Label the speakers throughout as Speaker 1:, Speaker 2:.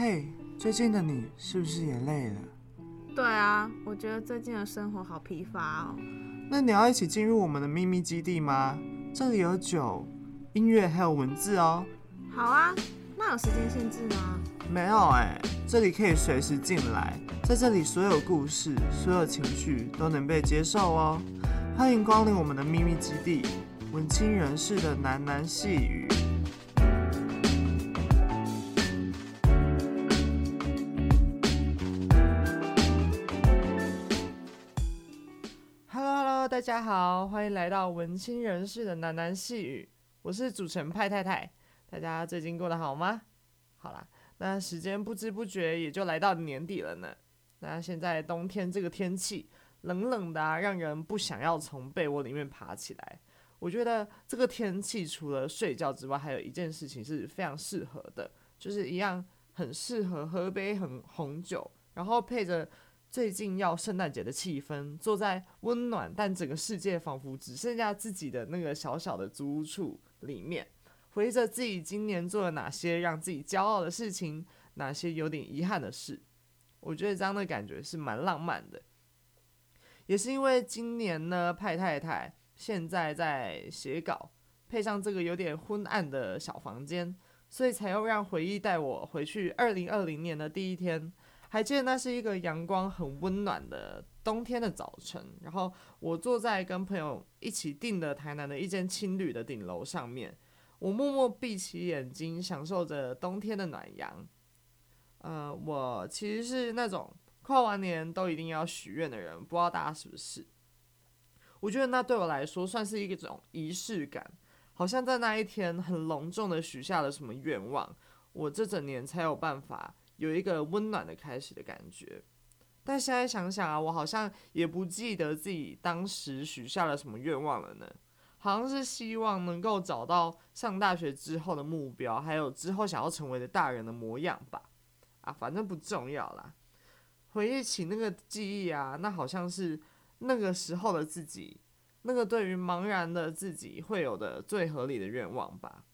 Speaker 1: 嘿，最近的你是不是也累了？
Speaker 2: 对啊，我觉得最近的生活好疲乏哦。
Speaker 1: 那你要一起进入我们的秘密基地吗？这里有酒、音乐还有文字哦。
Speaker 2: 好啊，那有时间限制吗？
Speaker 1: 没有哎，这里可以随时进来，在这里所有故事、所有情绪都能被接受哦。欢迎光临我们的秘密基地，文青人士的喃喃细语。大家好，欢迎来到文青人士的喃喃细语。我是主持人派太太。大家最近过得好吗？好啦，那时间不知不觉也就来到年底了呢。那现在冬天这个天气冷冷的，让人不想要从被窝里面爬起来。我觉得这个天气除了睡觉之外，还有一件事情是非常适合的，就是一样很适合喝杯很红酒，然后配着。最近要圣诞节的气氛，坐在温暖但整个世界仿佛只剩下自己的那个小小的租屋处里面，回忆着自己今年做了哪些让自己骄傲的事情，哪些有点遗憾的事。我觉得这样的感觉是蛮浪漫的，也是因为今年呢，派太太现在在写稿，配上这个有点昏暗的小房间，所以才又让回忆带我回去二零二零年的第一天。还记得那是一个阳光很温暖的冬天的早晨，然后我坐在跟朋友一起订的台南的一间青旅的顶楼上面，我默默闭起眼睛，享受着冬天的暖阳。呃，我其实是那种跨完年都一定要许愿的人，不知道大家是不是？我觉得那对我来说算是一种仪式感，好像在那一天很隆重的许下了什么愿望，我这整年才有办法。有一个温暖的开始的感觉，但现在想想啊，我好像也不记得自己当时许下了什么愿望了呢。好像是希望能够找到上大学之后的目标，还有之后想要成为的大人的模样吧。啊，反正不重要啦。回忆起那个记忆啊，那好像是那个时候的自己，那个对于茫然的自己会有的最合理的愿望吧。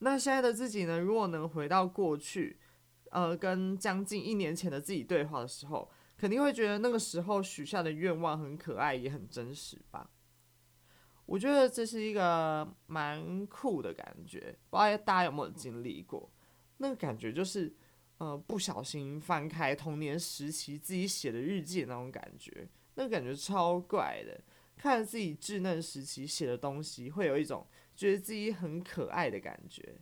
Speaker 1: 那现在的自己呢？如果能回到过去。呃，跟将近一年前的自己对话的时候，肯定会觉得那个时候许下的愿望很可爱，也很真实吧。我觉得这是一个蛮酷的感觉，不知道大家有没有经历过？那个感觉就是，呃，不小心翻开童年时期自己写的日记那种感觉，那个感觉超怪的。看着自己稚嫩时期写的东西，会有一种觉得自己很可爱的感觉。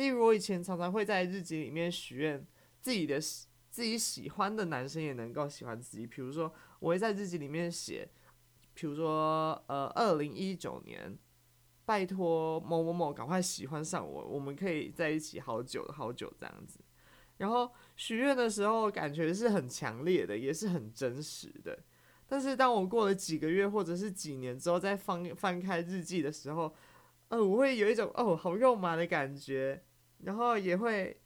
Speaker 1: 例如，我以前常常会在日记里面许愿，自己的自己喜欢的男生也能够喜欢自己。比如说，我会在日记里面写，比如说，呃，二零一九年，拜托某某某赶快喜欢上我，我们可以在一起好久好久这样子。然后许愿的时候，感觉是很强烈的，也是很真实的。但是当我过了几个月或者是几年之后，再翻翻开日记的时候，呃，我会有一种哦，好肉麻的感觉。然后也会，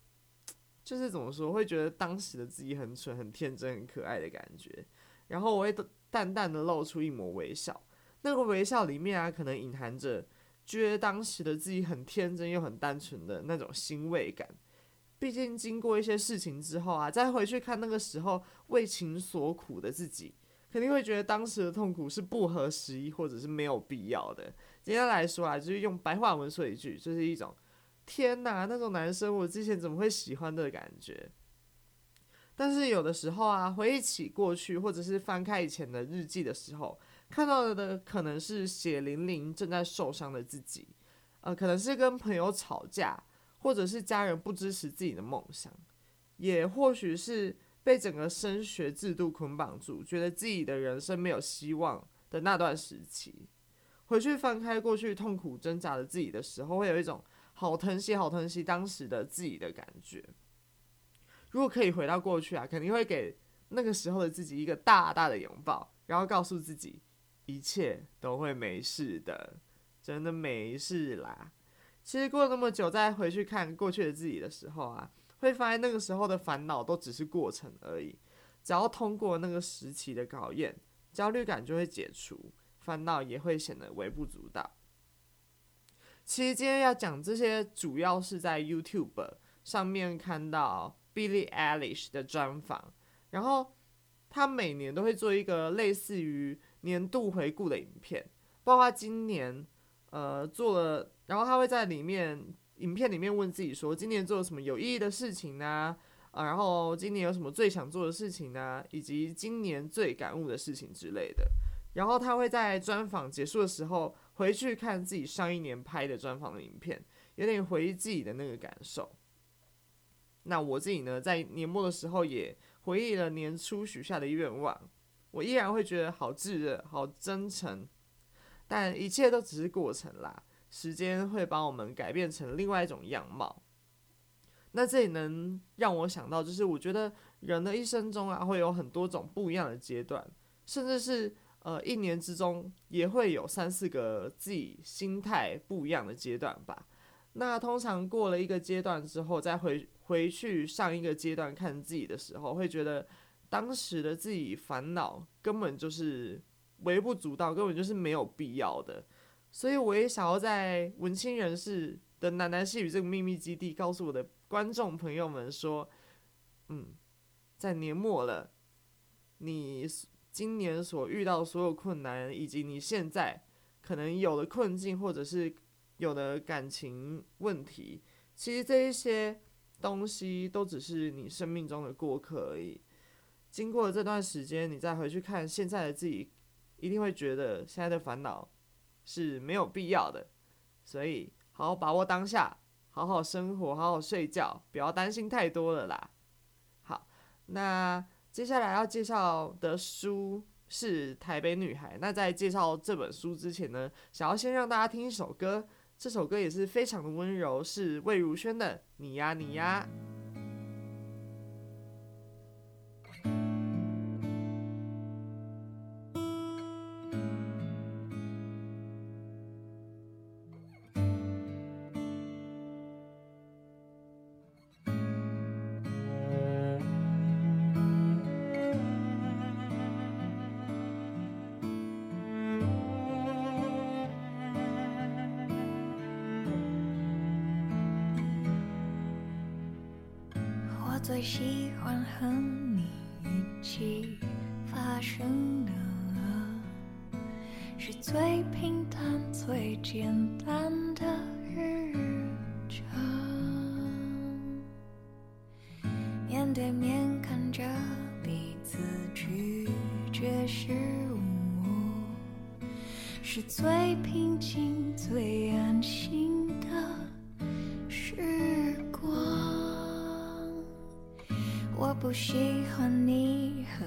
Speaker 1: 就是怎么说，会觉得当时的自己很蠢、很天真、很可爱的感觉。然后我会淡淡的露出一抹微笑，那个微笑里面啊，可能隐含着觉得当时的自己很天真又很单纯的那种欣慰感。毕竟经过一些事情之后啊，再回去看那个时候为情所苦的自己，肯定会觉得当时的痛苦是不合时宜或者是没有必要的。今天来说啊，就是用白话文说一句，就是一种。天哪，那种男生我之前怎么会喜欢的感觉？但是有的时候啊，回忆起过去，或者是翻开以前的日记的时候，看到的可能是血淋淋正在受伤的自己，呃，可能是跟朋友吵架，或者是家人不支持自己的梦想，也或许是被整个升学制度捆绑住，觉得自己的人生没有希望的那段时期。回去翻开过去痛苦挣扎的自己的时候，会有一种。好疼惜，好疼惜当时的自己的感觉。如果可以回到过去啊，肯定会给那个时候的自己一个大大的拥抱，然后告诉自己一切都会没事的，真的没事啦。其实过了那么久，再回去看过去的自己的时候啊，会发现那个时候的烦恼都只是过程而已。只要通过那个时期的考验，焦虑感就会解除，烦恼也会显得微不足道。其实今天要讲这些，主要是在 YouTube 上面看到 Billie Eilish 的专访，然后他每年都会做一个类似于年度回顾的影片，包括今年呃做了，然后他会在里面影片里面问自己说，今年做了什么有意义的事情呢？啊，然后今年有什么最想做的事情呢？以及今年最感悟的事情之类的。然后他会在专访结束的时候回去看自己上一年拍的专访的影片，有点回忆自己的那个感受。那我自己呢，在年末的时候也回忆了年初许下的愿望，我依然会觉得好炙热、好真诚。但一切都只是过程啦，时间会把我们改变成另外一种样貌。那这里能让我想到，就是我觉得人的一生中啊，会有很多种不一样的阶段，甚至是呃一年之中也会有三四个自己心态不一样的阶段吧。那通常过了一个阶段之后，再回回去上一个阶段看自己的时候，会觉得当时的自己烦恼根本就是微不足道，根本就是没有必要的。所以我也想要在文青人士的喃喃细语这个秘密基地，告诉我的。观众朋友们说：“嗯，在年末了，你今年所遇到所有困难，以及你现在可能有的困境，或者是有的感情问题，其实这一些东西都只是你生命中的过客而已。经过了这段时间，你再回去看现在的自己，一定会觉得现在的烦恼是没有必要的。所以，好好把握当下。”好好生活，好好睡觉，不要担心太多了啦。好，那接下来要介绍的书是《台北女孩》。那在介绍这本书之前呢，想要先让大家听一首歌，这首歌也是非常的温柔，是魏如萱的《你呀你呀》。
Speaker 3: 不喜欢你和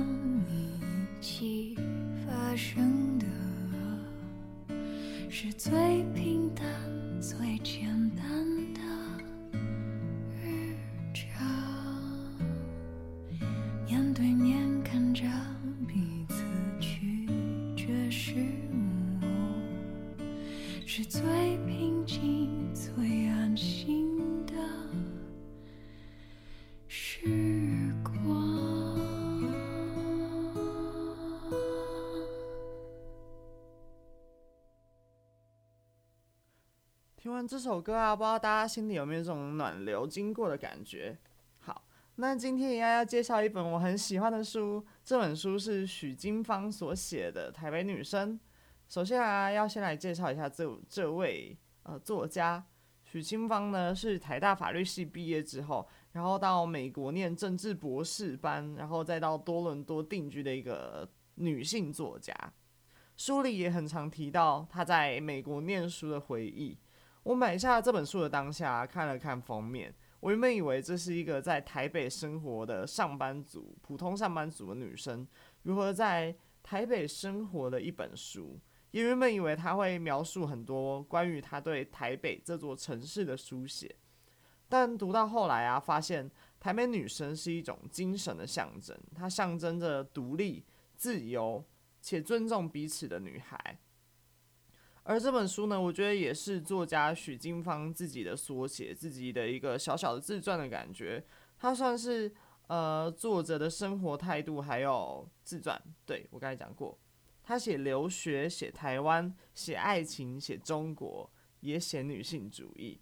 Speaker 1: 这首歌啊，不知道大家心里有没有这种暖流经过的感觉？好，那今天一样要介绍一本我很喜欢的书，这本书是许金芳所写的《台北女生》。首先啊，要先来介绍一下这这位呃作家许金芳呢，是台大法律系毕业之后，然后到美国念政治博士班，然后再到多伦多定居的一个女性作家。书里也很常提到她在美国念书的回忆。我买下这本书的当下，看了看封面，我原本以为这是一个在台北生活的上班族，普通上班族的女生如何在台北生活的一本书，也原本以为她会描述很多关于她对台北这座城市的书写，但读到后来啊，发现台北女生是一种精神的象征，它象征着独立、自由且尊重彼此的女孩。而这本书呢，我觉得也是作家许金芳自己的缩写，自己的一个小小的自传的感觉。他算是呃作者的生活态度，还有自传。对，我刚才讲过，他写留学，写台湾，写爱情，写中国，也写女性主义。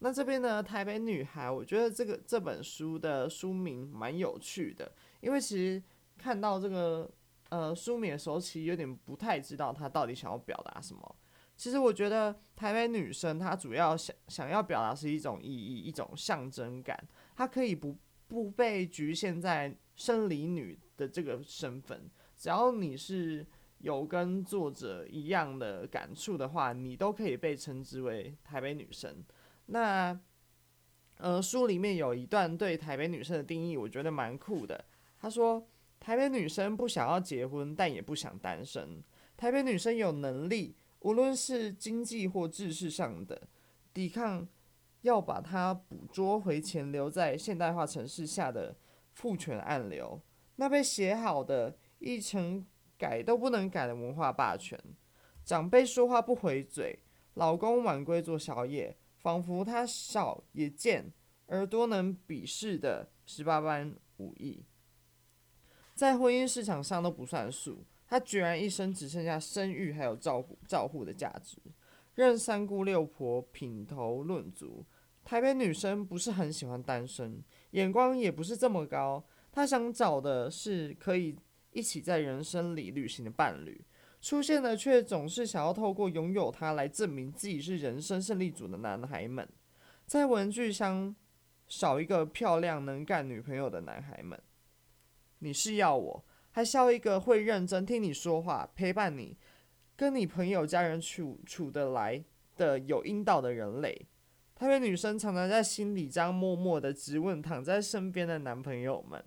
Speaker 1: 那这边呢，台北女孩，我觉得这个这本书的书名蛮有趣的，因为其实看到这个。呃，书名的时候其实有点不太知道他到底想要表达什么。其实我觉得台北女生她主要想想要表达是一种意义，一种象征感。她可以不不被局限在生理女的这个身份，只要你是有跟作者一样的感触的话，你都可以被称之为台北女生。那呃，书里面有一段对台北女生的定义，我觉得蛮酷的。他说。台北女生不想要结婚，但也不想单身。台北女生有能力，无论是经济或知识上的抵抗，要把它捕捉回潜流在现代化城市下的父权暗流，那被写好的一层改都不能改的文化霸权。长辈说话不回嘴，老公晚归做宵夜，仿佛他少也贱，而多能鄙视的十八般武艺。在婚姻市场上都不算数，他居然一生只剩下生育还有照顾照护的价值，任三姑六婆品头论足。台北女生不是很喜欢单身，眼光也不是这么高，她想找的是可以一起在人生里旅行的伴侣，出现的却总是想要透过拥有他来证明自己是人生胜利组的男孩们，在文具箱少一个漂亮能干女朋友的男孩们。你是要我，还是要一个会认真听你说话、陪伴你、跟你朋友家人处处得来的有阴道的人类？台北女生常常在心里这样默默的质问躺在身边的男朋友们。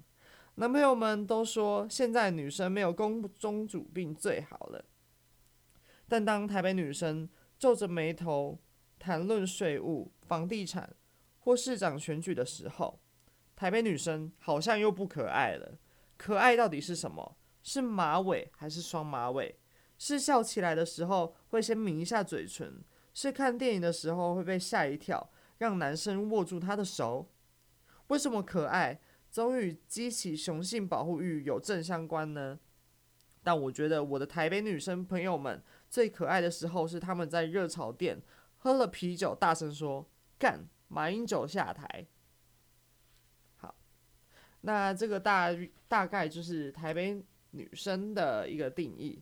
Speaker 1: 男朋友们都说，现在女生没有公宗主病最好了。但当台北女生皱着眉头谈论税务、房地产或市长选举的时候，台北女生好像又不可爱了。可爱到底是什么？是马尾还是双马尾？是笑起来的时候会先抿一下嘴唇？是看电影的时候会被吓一跳，让男生握住她的手？为什么可爱总与激起雄性保护欲有正相关呢？但我觉得我的台北女生朋友们最可爱的时候是他们在热炒店喝了啤酒，大声说“干马英九下台”。那这个大大概就是台北女生的一个定义。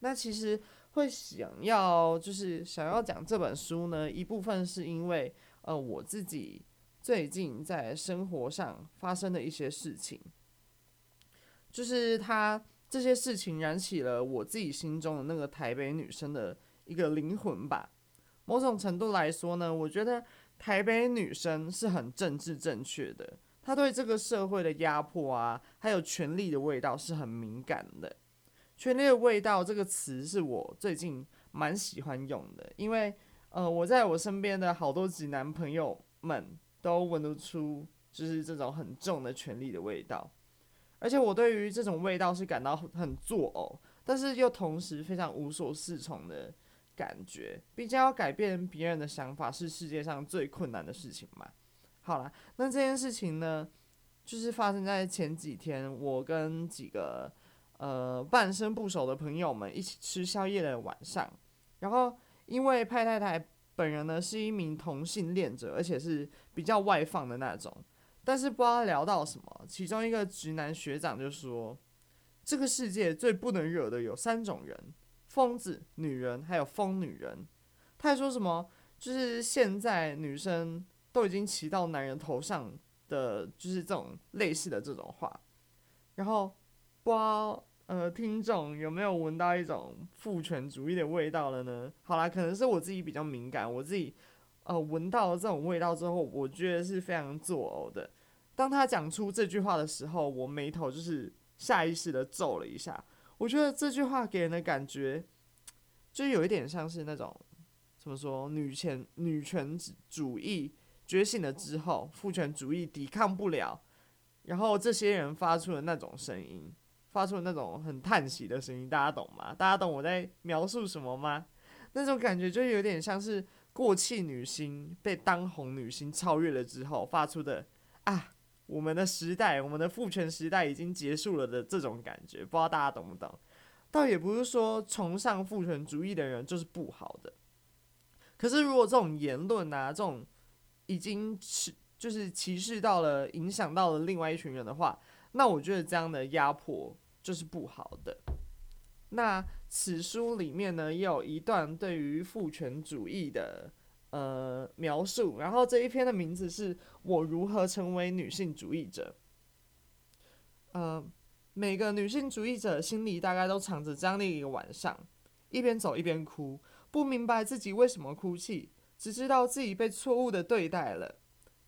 Speaker 1: 那其实会想要就是想要讲这本书呢，一部分是因为呃我自己最近在生活上发生的一些事情，就是他这些事情燃起了我自己心中的那个台北女生的一个灵魂吧。某种程度来说呢，我觉得台北女生是很政治正确的，他对这个社会的压迫啊，还有权力的味道是很敏感的。权力的味道这个词是我最近蛮喜欢用的，因为呃，我在我身边的好多直男朋友们都闻得出，就是这种很重的权力的味道，而且我对于这种味道是感到很作呕，但是又同时非常无所适从的感觉。毕竟要改变别人的想法是世界上最困难的事情嘛。好啦，那这件事情呢，就是发生在前几天，我跟几个。呃，半生不熟的朋友们一起吃宵夜的晚上，然后因为派太太本人呢是一名同性恋者，而且是比较外放的那种，但是不知道聊到什么，其中一个直男学长就说，这个世界最不能惹的有三种人：疯子、女人，还有疯女人。他还说什么，就是现在女生都已经骑到男人头上的，就是这种类似的这种话，然后。不知道呃，听众有没有闻到一种父权主义的味道了呢？好啦，可能是我自己比较敏感，我自己呃闻到了这种味道之后，我觉得是非常作呕的。当他讲出这句话的时候，我眉头就是下意识的皱了一下。我觉得这句话给人的感觉，就有一点像是那种怎么说，女权女权主义觉醒了之后，父权主义抵抗不了，然后这些人发出了那种声音。发出那种很叹息的声音，大家懂吗？大家懂我在描述什么吗？那种感觉就有点像是过气女星被当红女星超越了之后发出的啊，我们的时代，我们的父权时代已经结束了的这种感觉，不知道大家懂不懂？倒也不是说崇尚父权主义的人就是不好的，可是如果这种言论啊，这种已经是就是歧视到了、影响到了另外一群人的话，那我觉得这样的压迫。就是不好的。那此书里面呢，也有一段对于父权主义的呃描述。然后这一篇的名字是我如何成为女性主义者。呃，每个女性主义者心里大概都藏着这样的一个晚上，一边走一边哭，不明白自己为什么哭泣，只知道自己被错误的对待了，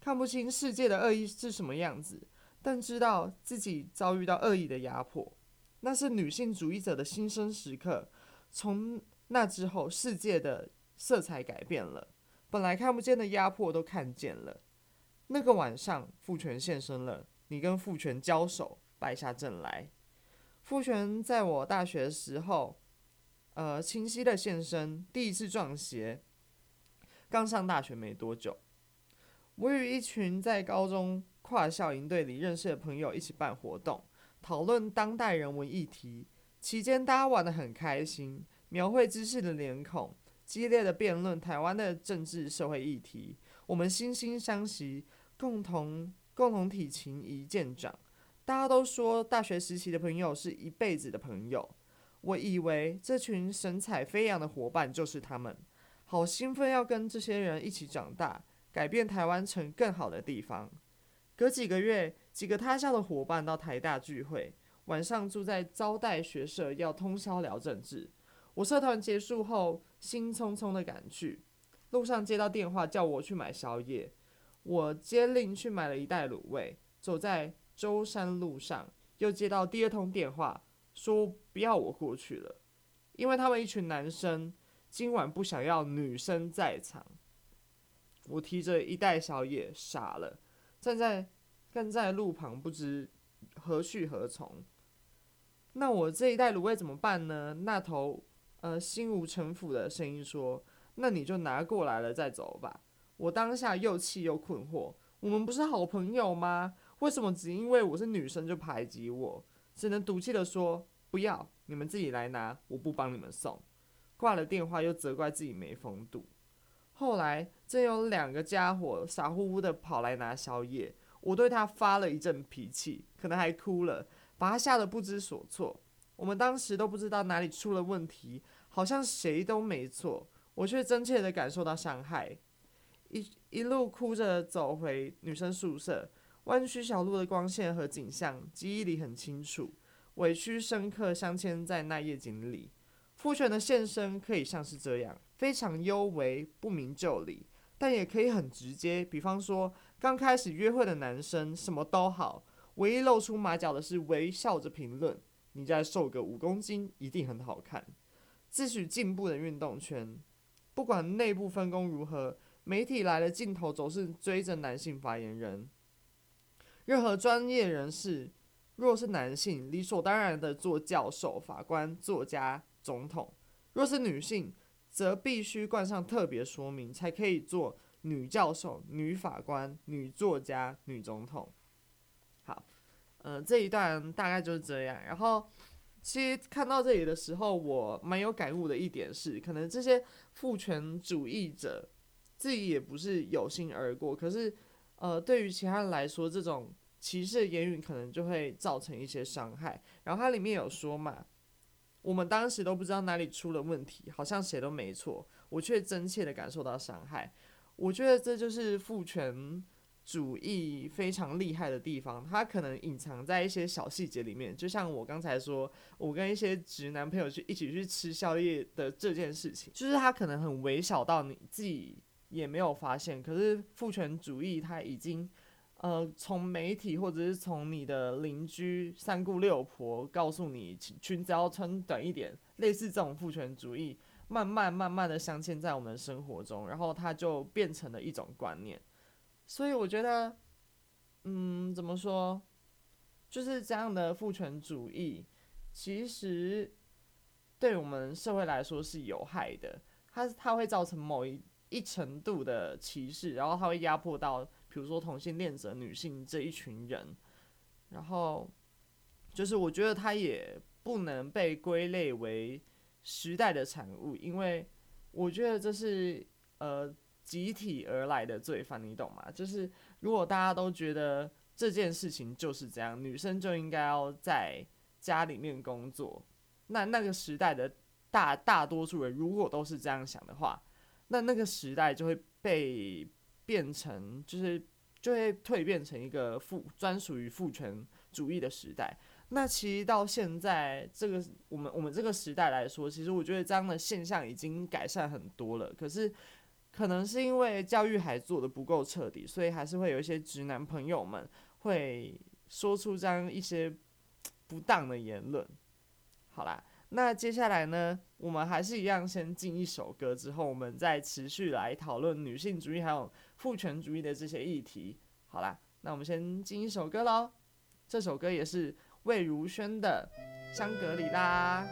Speaker 1: 看不清世界的恶意是什么样子，但知道自己遭遇到恶意的压迫。那是女性主义者的新生时刻。从那之后，世界的色彩改变了，本来看不见的压迫都看见了。那个晚上，父权现身了，你跟父权交手，败下阵来。父权在我大学时候，呃，清晰的现身，第一次撞邪。刚上大学没多久，我与一群在高中跨校营队里认识的朋友一起办活动。讨论当代人文议题期间，大家玩得很开心，描绘知识的脸孔，激烈的辩论台湾的政治社会议题。我们惺惺相惜，共同共同体情谊渐长。大家都说大学时期的朋友是一辈子的朋友。我以为这群神采飞扬的伙伴就是他们，好兴奋要跟这些人一起长大，改变台湾成更好的地方。隔几个月。几个他校的伙伴到台大聚会，晚上住在招待学社，要通宵聊政治。我社团结束后，兴匆匆的赶去，路上接到电话叫我去买宵夜，我接令去买了一袋卤味。走在舟山路上，又接到第二通电话，说不要我过去了，因为他们一群男生今晚不想要女生在场。我提着一袋宵夜，傻了，站在。站在路旁，不知何去何从。那我这一袋卤味怎么办呢？那头呃心无城府的声音说：“那你就拿过来了再走吧。”我当下又气又困惑。我们不是好朋友吗？为什么只因为我是女生就排挤我？只能赌气的说：“不要，你们自己来拿，我不帮你们送。”挂了电话又责怪自己没风度。后来真有两个家伙傻乎乎的跑来拿宵夜。我对他发了一阵脾气，可能还哭了，把他吓得不知所措。我们当时都不知道哪里出了问题，好像谁都没错，我却真切地感受到伤害。一一路哭着走回女生宿舍，弯曲小路的光线和景象记忆里很清楚，委屈深刻镶嵌在那夜景里。父权的现身可以像是这样，非常幽微，不明就里，但也可以很直接。比方说，刚开始约会的男生什么都好，唯一露出马脚的是微笑着评论：“你再瘦个五公斤，一定很好看。”自诩进步的运动圈，不管内部分工如何，媒体来的镜头总是追着男性发言人。任何专业人士，若是男性，理所当然的做教授、法官、作家。总统，若是女性，则必须冠上特别说明，才可以做女教授、女法官、女作家、女总统。好，呃，这一段大概就是这样。然后，其实看到这里的时候，我蛮有感悟的一点是，可能这些父权主义者自己也不是有心而过，可是，呃，对于其他人来说，这种歧视言语可能就会造成一些伤害。然后它里面有说嘛。我们当时都不知道哪里出了问题，好像谁都没错，我却真切地感受到伤害。我觉得这就是父权主义非常厉害的地方，它可能隐藏在一些小细节里面。就像我刚才说，我跟一些直男朋友去一起去吃宵夜的这件事情，就是它可能很微小到你自己也没有发现，可是父权主义它已经。呃，从媒体或者是从你的邻居三姑六婆告诉你裙裙子要穿短一点，类似这种父权主义，慢慢慢慢的镶嵌在我们的生活中，然后它就变成了一种观念。所以我觉得，嗯，怎么说，就是这样的父权主义，其实对我们社会来说是有害的。它它会造成某一一程度的歧视，然后它会压迫到。比如说同性恋者、女性这一群人，然后就是我觉得他也不能被归类为时代的产物，因为我觉得这是呃集体而来的罪犯，你懂吗？就是如果大家都觉得这件事情就是这样，女生就应该要在家里面工作，那那个时代的大大多数人如果都是这样想的话，那那个时代就会被。变成就是就会蜕变成一个父专属于父权主义的时代。那其实到现在这个我们我们这个时代来说，其实我觉得这样的现象已经改善很多了。可是可能是因为教育还做得不够彻底，所以还是会有一些直男朋友们会说出这样一些不当的言论。好啦。那接下来呢，我们还是一样，先进一首歌，之后我们再持续来讨论女性主义还有父权主义的这些议题。好啦，那我们先进一首歌喽，这首歌也是魏如萱的《香格里拉》。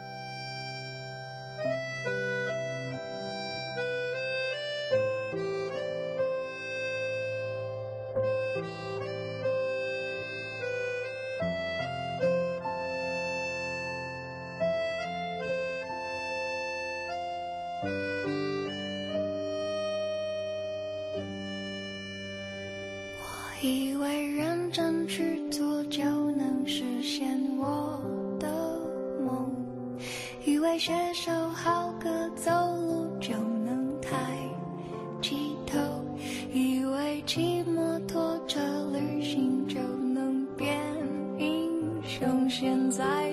Speaker 3: 现在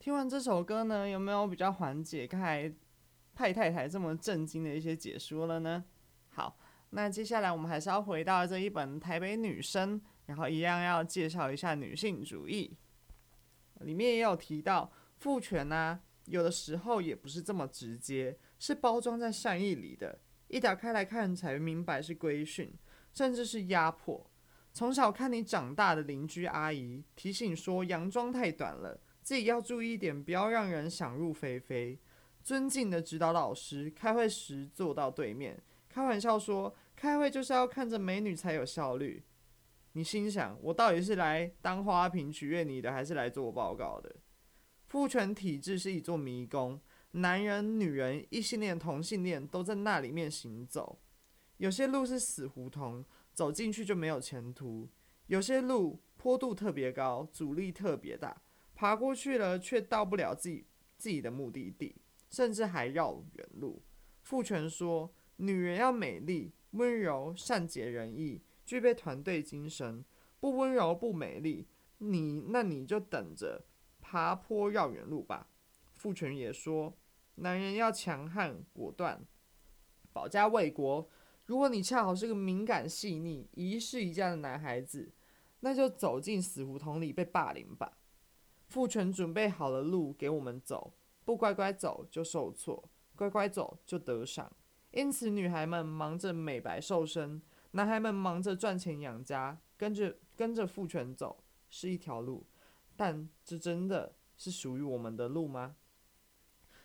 Speaker 1: 听完这首歌呢，有没有比较缓解刚才派太太这么震惊的一些解说了呢？好，那接下来我们还是要回到这一本《台北女生》，然后一样要介绍一下女性主义。里面也有提到父权呢、啊，有的时候也不是这么直接，是包装在善意里的，一打开来看才明白是规训，甚至是压迫。从小看你长大的邻居阿姨提醒说，洋装太短了。自己要注意一点，不要让人想入非非。尊敬的指导老师，开会时坐到对面，开玩笑说：“开会就是要看着美女才有效率。”你心想：我到底是来当花瓶取悦你的，还是来做报告的？父权体制是一座迷宫，男人、女人、异性恋、同性恋都在那里面行走。有些路是死胡同，走进去就没有前途；有些路坡度特别高，阻力特别大。爬过去了，却到不了自己自己的目的地，甚至还绕远路。父权说，女人要美丽、温柔、善解人意，具备团队精神。不温柔、不美丽，你那你就等着爬坡绕远路吧。父权也说，男人要强悍、果断，保家卫国。如果你恰好是个敏感、细腻、一世一家的男孩子，那就走进死胡同里被霸凌吧。父权准备好了路给我们走，不乖乖走就受挫，乖乖走就得赏。因此，女孩们忙着美白瘦身，男孩们忙着赚钱养家，跟着跟着父权走是一条路，但这真的是属于我们的路吗？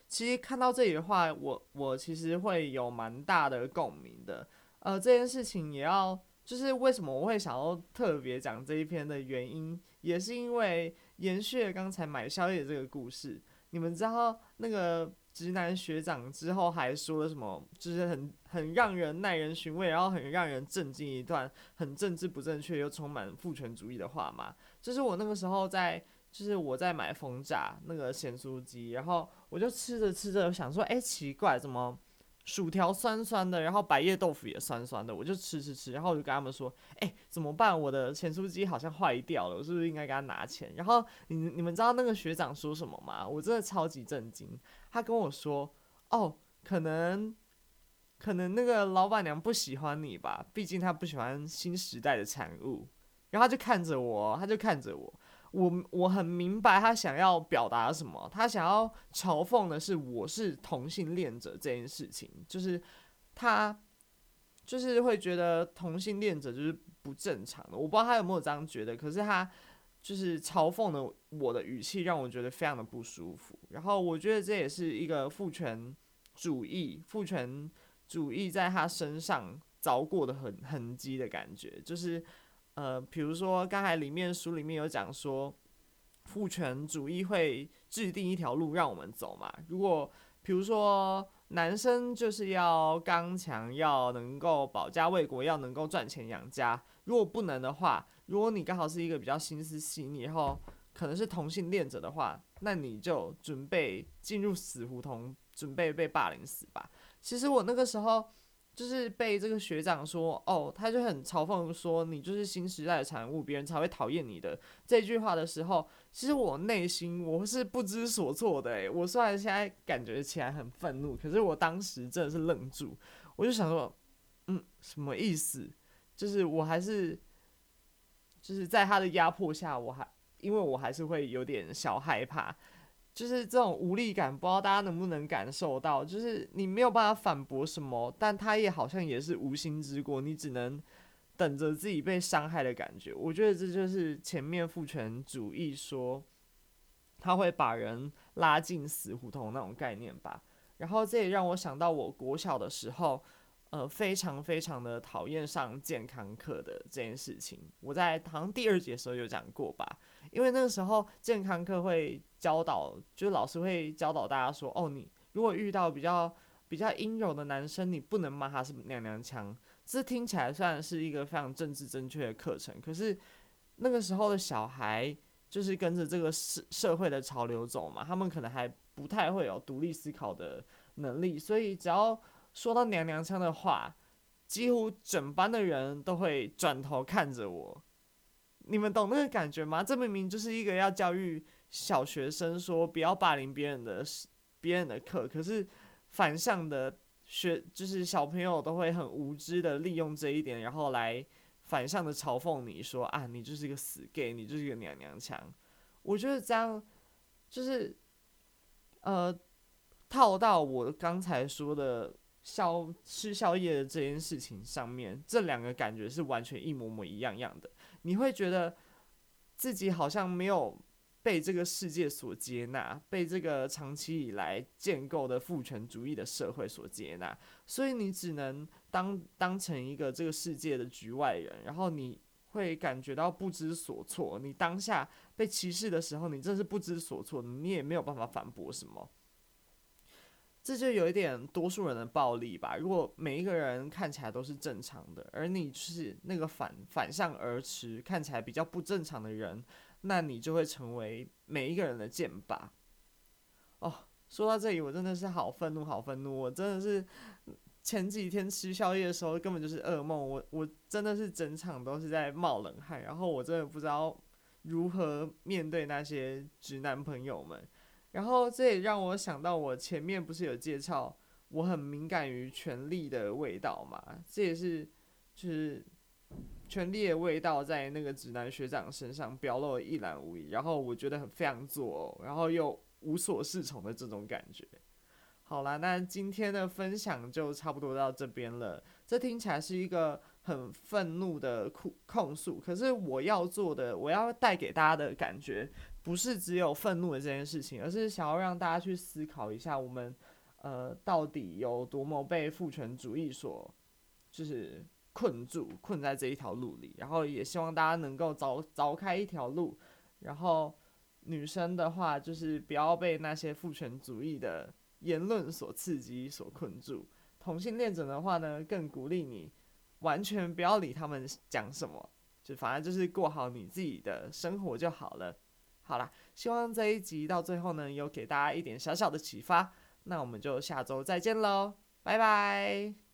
Speaker 1: 其实看到这里的话，我我其实会有蛮大的共鸣的。呃，这件事情也要，就是为什么我会想要特别讲这一篇的原因，也是因为。延续了刚才买宵夜这个故事，你们知道那个直男学长之后还说了什么？就是很很让人耐人寻味，然后很让人震惊一段很政治不正确又充满父权主义的话吗？就是我那个时候在，就是我在买逢炸那个咸酥鸡，然后我就吃着吃着想说，哎、奇怪，怎么薯条酸酸的，然后百叶豆腐也酸酸的，我就吃吃吃，然后我就跟他们说，哎、怎么办？我的咸酥鸡好像坏掉了，我是不是应该给他拿钱？然后你你们知道那个学长说什么吗？我真的超级震惊，他跟我说，哦，可能。可能那个老板娘不喜欢你吧，毕竟她不喜欢新时代的产物。然后他就看着我，他就看着我，我我很明白他想要表达什么。他想要嘲讽的是我是同性恋者这件事情，就是他就是会觉得同性恋者就是不正常的。我不知道他有没有这样觉得，可是他就是嘲讽的我的语气让我觉得非常的不舒服。然后我觉得这也是一个父权主义，父权。主义在他身上凿过的痕痕迹的感觉，就是，呃，比如说刚才里面书里面有讲说，父权主义会制定一条路让我们走嘛。如果比如说男生就是要刚强，要能够保家卫国，要能够赚钱养家。如果不能的话，如果你刚好是一个比较心思细腻，然后可能是同性恋者的话，那你就准备进入死胡同，准备被霸凌死吧。其实我那个时候就是被这个学长说，哦，他就很嘲讽说你就是新时代的产物，别人才会讨厌你的这句话的时候，其实我内心我是不知所措的。诶，我虽然现在感觉起来很愤怒，可是我当时真的是愣住，我就想说，嗯，什么意思？就是我还是就是在他的压迫下，我还因为我还是会有点小害怕。就是这种无力感，不知道大家能不能感受到？就是你没有办法反驳什么，但他也好像也是无心之过，你只能等着自己被伤害的感觉。我觉得这就是前面父权主义说他会把人拉进死胡同那种概念吧。然后这也让我想到我国小的时候，呃，非常非常的讨厌上健康课的这件事情。我在堂第二节的时候有讲过吧。因为那个时候健康课会教导，就是老师会教导大家说，哦，你如果遇到比较比较阴柔的男生，你不能骂他是娘娘腔。这听起来算是一个非常政治正确的课程，可是那个时候的小孩就是跟着这个社社会的潮流走嘛，他们可能还不太会有独立思考的能力，所以只要说到娘娘腔的话，几乎整班的人都会转头看着我。你们懂那个感觉吗？这明明就是一个要教育小学生说不要霸凌别人的别人的课，可是反向的学就是小朋友都会很无知的利用这一点，然后来反向的嘲讽你说啊，你就是一个死 gay，你就是一个娘娘腔。我觉得这样就是呃套到我刚才说的宵吃宵夜的这件事情上面，这两个感觉是完全一模模一样样的。你会觉得自己好像没有被这个世界所接纳，被这个长期以来建构的父权主义的社会所接纳，所以你只能当当成一个这个世界的局外人，然后你会感觉到不知所措。你当下被歧视的时候，你真是不知所措，你也没有办法反驳什么。这就有一点多数人的暴力吧。如果每一个人看起来都是正常的，而你是那个反反向而驰、看起来比较不正常的人，那你就会成为每一个人的剑靶。哦，说到这里，我真的是好愤怒，好愤怒！我真的是前几天吃宵夜的时候，根本就是噩梦。我我真的是整场都是在冒冷汗，然后我真的不知道如何面对那些直男朋友们。然后这也让我想到，我前面不是有介绍，我很敏感于权力的味道嘛？这也是就是权力的味道在那个直男学长身上表露一览无遗，然后我觉得很非常作呕，然后又无所适从的这种感觉。好啦，那今天的分享就差不多到这边了。这听起来是一个很愤怒的控控诉，可是我要做的，我要带给大家的感觉。不是只有愤怒的这件事情，而是想要让大家去思考一下，我们呃到底有多么被父权主义所就是困住，困在这一条路里。然后也希望大家能够凿凿开一条路。然后女生的话，就是不要被那些父权主义的言论所刺激、所困住。同性恋者的话呢，更鼓励你完全不要理他们讲什么，就反正就是过好你自己的生活就好了。好啦，希望这一集到最后呢，有给大家一点小小的启发。那我们就下周再见喽。拜拜。